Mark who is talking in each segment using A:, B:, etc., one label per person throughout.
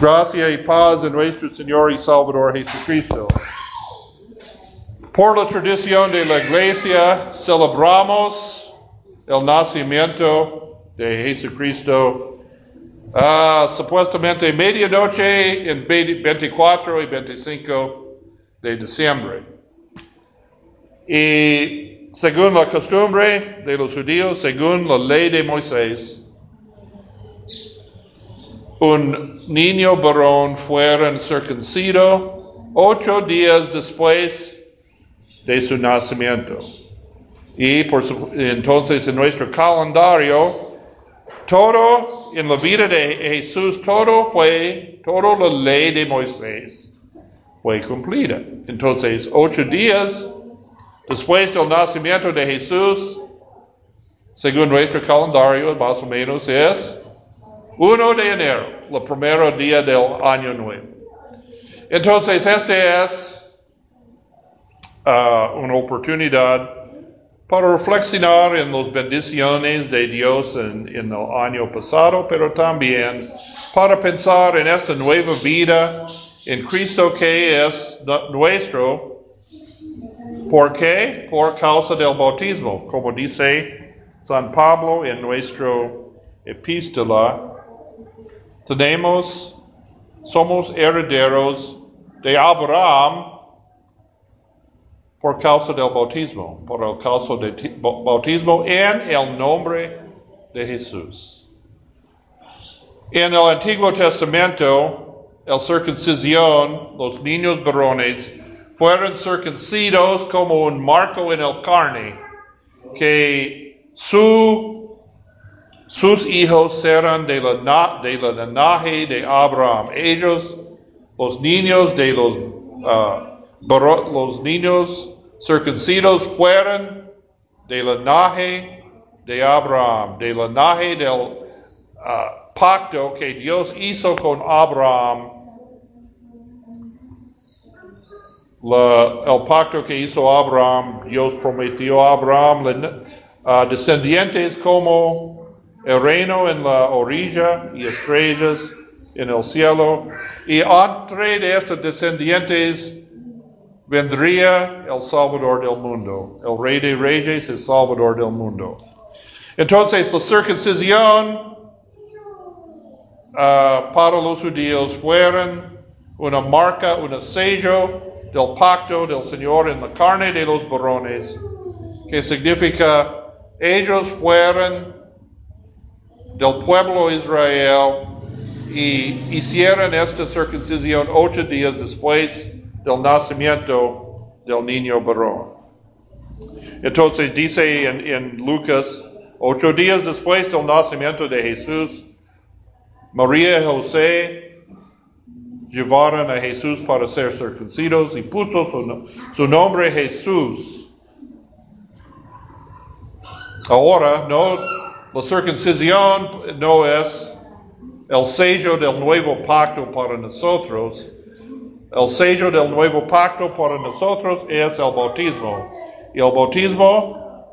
A: Gracia y paz en nuestro Señor y Salvador Jesucristo. Por la tradición de la Iglesia celebramos el nacimiento de Jesucristo ah, supuestamente medianoche en 24 y 25 de diciembre. Y según la costumbre de los judíos, según la ley de Moisés, un niño varón fuera circuncido ocho días después de su nacimiento. Y por entonces en nuestro calendario, todo en la vida de Jesús, todo fue, toda la ley de Moisés fue cumplida. Entonces, ocho días después del nacimiento de Jesús, según nuestro calendario, más o menos es 1 de enero, el primer día del año nuevo. Entonces, esta es ah, una oportunidad para reflexionar en las bendiciones de Dios en, en el año pasado, pero también para pensar en esta nueva vida en Cristo que es nu- nuestro. ¿Por qué? Por causa del bautismo, como dice San Pablo en nuestra epístola. Tenemos, somos herederos de Abraham por causa del bautismo, por el causa del ti- ba- bautismo en el nombre de Jesús. En el Antiguo Testamento, el circuncisión, los niños varones, fueron circuncidos como un marco en el carne, que su, sus hijos serán de la, de la de Abraham. Ellos, los niños de los, ah, los niños circuncidos fueron del linaje de Abraham, del linaje del ah, pacto que Dios hizo con Abraham, La- el pacto que hizo Abraham, Dios prometió a Abraham ah, descendientes como el reino en la orilla y estrellas en el cielo. Y entre de estos descendientes vendría el Salvador del mundo, el Rey de Reyes, el Salvador del mundo. Entonces, la circuncisión ah, para los judíos fueron una marca, un sello del pacto del Señor en la carne de los varones, que significa ellos fueron del pueblo Israel y hicieron esta circuncisión ocho días después del nacimiento del niño varón. Entonces dice en, Lucas, ocho días después del nacimiento de Jesús, María y José llevaron a Jesús para ser circuncidos y puso su nombre Jesús. Ahora, no, la circuncisión no es el sello del nuevo pacto para nosotros. El sello del nuevo pacto para nosotros es el bautismo. Y el bautismo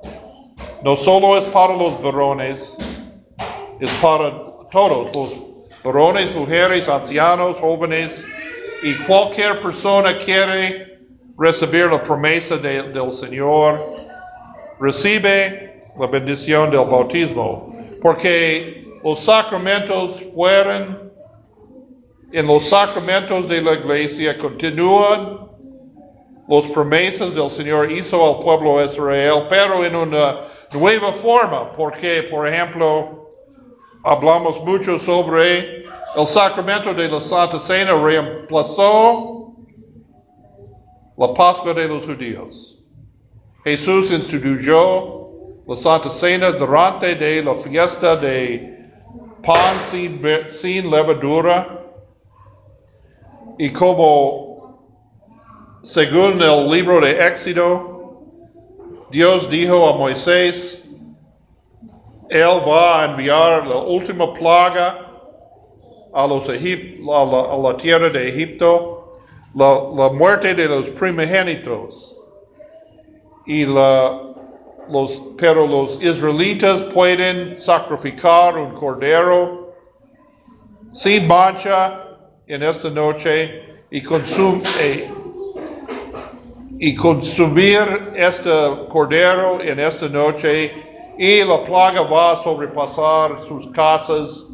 A: no solo es para los varones, es para todos, los varones, mujeres, ancianos, jóvenes, y cualquier persona quiere recibir la promesa de- del Señor, recibe la bendición del bautismo, porque los sacramentos fueron, en los sacramentos de la iglesia continúan las promesas del Señor hizo al pueblo Israel, pero en una nueva forma, porque, por ejemplo, hablamos mucho sobre el sacramento de la Santa Cena reemplazó la Pascua de los judíos. Jesús instituyó la Santa Cena durante la fiesta de pan sin, levadura y como según el libro de Éxodo, Dios dijo a Moisés, él va a enviar la última plaga a, los Egip- a la, tierra de Egipto, la muerte de los primogénitos. Y los, pero los israelitas pueden sacrificar un cordero sin mancha en esta noche eh, y consumir este cordero en esta noche y la plaga va a sobrepasar sus casas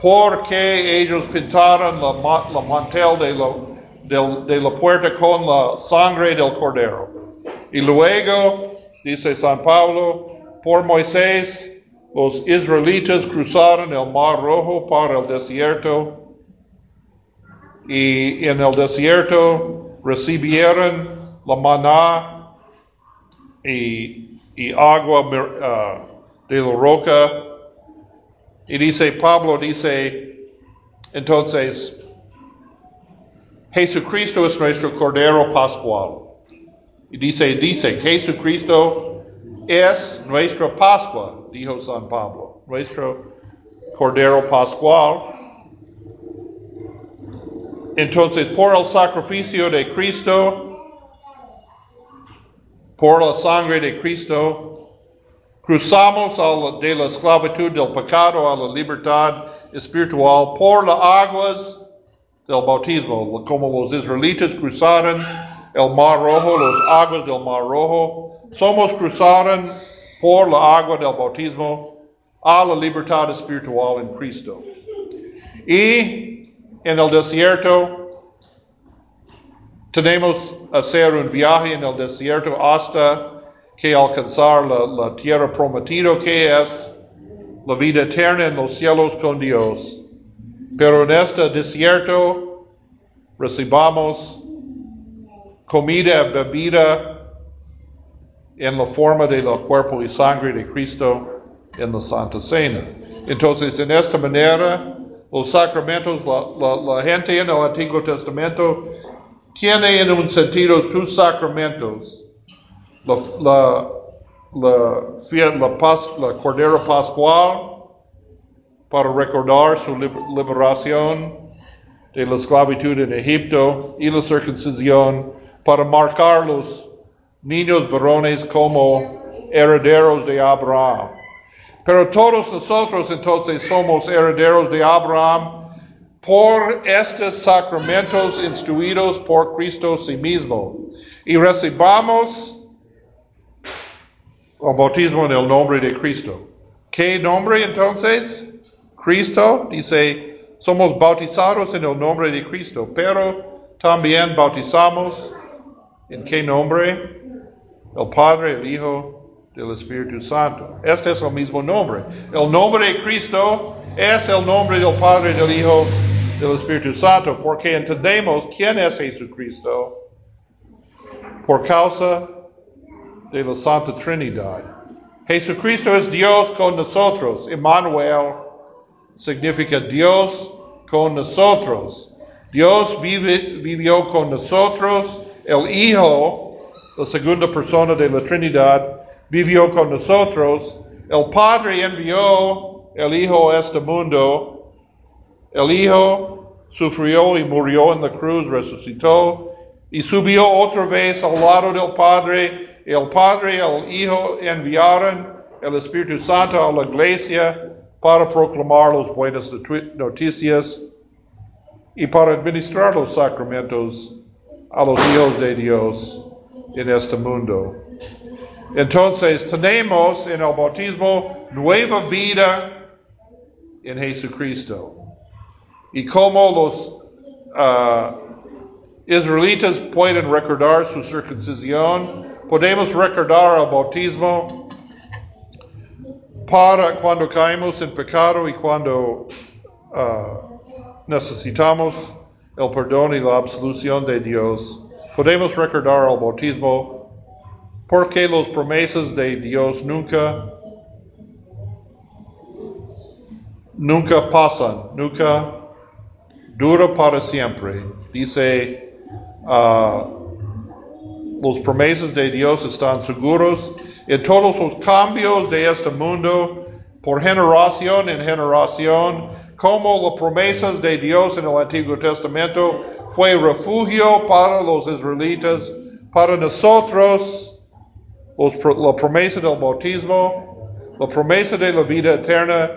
A: porque ellos pintaron la, la mantel de la, de la puerta con la sangre del cordero. Y luego, dice San Pablo, por Moisés los israelitas cruzaron el mar rojo para el desierto y en el desierto recibieron la maná y, agua uh, de la roca. Y dice Pablo, dice, entonces, Jesucristo es nuestro Cordero Pascual. Dice, dice, Jesucristo es nuestra Pascua, dijo San Pablo, nuestro Cordero Pascual. Entonces, por el sacrificio de Cristo, por la sangre de Cristo, cruzamos de la esclavitud del pecado a la libertad espiritual por las aguas del bautismo, como los israelitas cruzaron el mar rojo, los aguas del mar rojo. Somos cruzados por la agua del bautismo a la libertad espiritual en Cristo. Y en el desierto tenemos hacer un viaje en el desierto hasta que alcanzar la, la tierra prometida que es la vida eterna en los cielos con Dios. Pero en este desierto recibamos comida, bebida en la forma del cuerpo y sangre de Cristo en la Santa Cena. Entonces, en esta manera, los sacramentos, la, gente en el Antiguo Testamento tiene en un sentido sus sacramentos, la, la, la, la Cordero Pascual, para recordar su liberación de la esclavitud en Egipto y la circuncisión para marcar los niños varones como herederos de Abraham. Pero todos nosotros entonces somos herederos de Abraham por estos sacramentos instruidos por Cristo sí mismo. Y recibamos el bautismo en el nombre de Cristo. ¿Qué nombre entonces? Cristo dice, somos bautizados en el nombre de Cristo, pero también bautizamos ¿En qué nombre? El Padre, el Hijo, del Espíritu Santo. Este es el mismo nombre. El nombre de Cristo es el nombre del Padre, del Hijo, del Espíritu Santo, porque entendemos quién es Jesucristo por causa de la Santa Trinidad. Jesucristo es Dios con nosotros. Emmanuel significa Dios con nosotros. Dios vivió con nosotros el Hijo, la segunda persona de la Trinidad, vivió con nosotros. El Padre envió el Hijo a este mundo. El Hijo sufrió y murió en la cruz, resucitó y subió otra vez al lado del Padre. El Padre y el Hijo enviaron el Espíritu Santo a la iglesia para proclamar las buenas noticias y para administrar los sacramentos a los hijos de Dios en este mundo. Entonces tenemos en el bautismo nueva vida en Jesucristo. Y como los uh, israelitas pueden recordar su circuncisión, podemos recordar el bautismo para cuando caemos en pecado y cuando uh, necesitamos el perdón y la absolución de Dios, podemos recordar el bautismo porque las promesas de Dios nunca, nunca pasan, nunca dura para siempre. Dice, uh, los promesas de Dios están seguros en todos los cambios de este mundo, por generación en generación, como las promesas de Dios en el Antiguo Testamento fue refugio para los israelitas, para nosotros, la promesa del bautismo, la promesa de la vida eterna,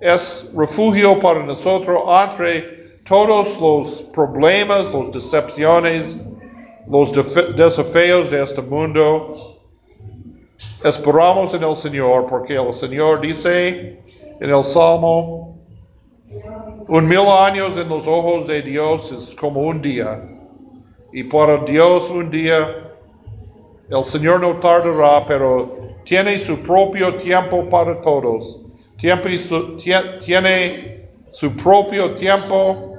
A: es refugio para nosotros entre todos los problemas, los decepciones, los desafíos de este mundo. Esperamos en el Señor, porque el Señor dice en el Salmo, un mil años en los ojos de Dios es como un día, y para Dios un día, el Señor no tardará, pero tiene su propio tiempo para todos. Tiene su, propio tiempo.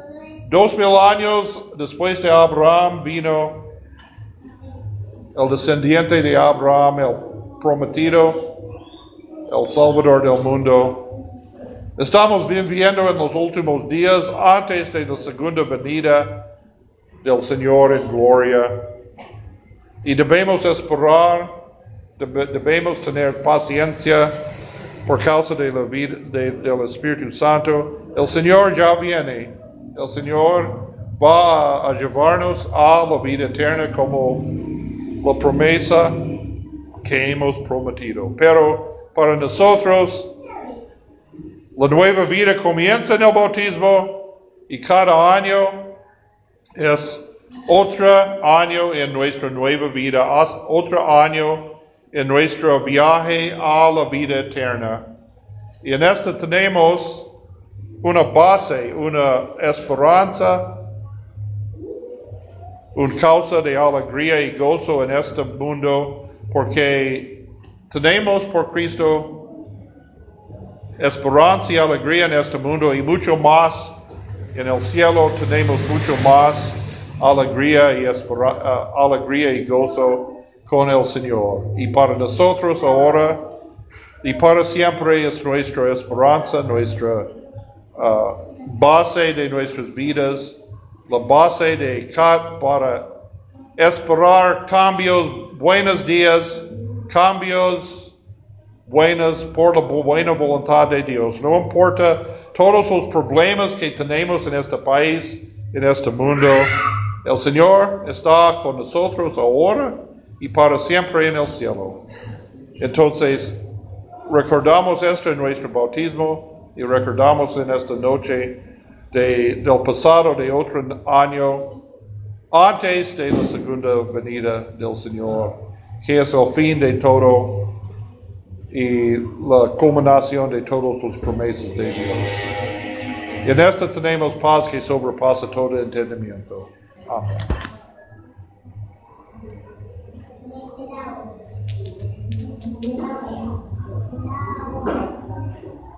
A: Dos mil años después de Abraham vino el descendiente de Abraham, el prometido, el Salvador del mundo. Estamos viviendo en los últimos días antes de la segunda venida del Señor en gloria. Y debemos esperar, debemos tener paciencia por causa de la vida del Espíritu Santo. El Señor ya viene. El Señor va a llevarnos a la vida eterna como la promesa que hemos prometido. Pero para nosotros, la nueva vida comienza en el bautismo y cada año es otro año en nuestra nueva vida, otro año en nuestro viaje a la vida eterna. Y en esto tenemos una base, una esperanza, una causa de alegría y gozo en este mundo, porque tenemos por Cristo esperanza y alegría en este mundo y mucho más en el cielo tenemos mucho más alegría y, uh, alegría y gozo con el Señor. Y para nosotros ahora y para siempre es nuestra esperanza, nuestra uh, base de nuestras vidas, la base de para esperar cambios, buenos días, cambios buenas por la buena voluntad de Dios. No importa todos los problemas que tenemos en este país, en este mundo. El Señor está con nosotros ahora y para siempre en el cielo. Entonces, recordamos esto en nuestro bautismo y recordamos en esta noche del pasado de otro año antes de la segunda venida del Señor, que es el fin de todo y la culminación de todas las promesas de Dios. Y en esta tenemos paz que sobrepasa todo entendimiento. Amén.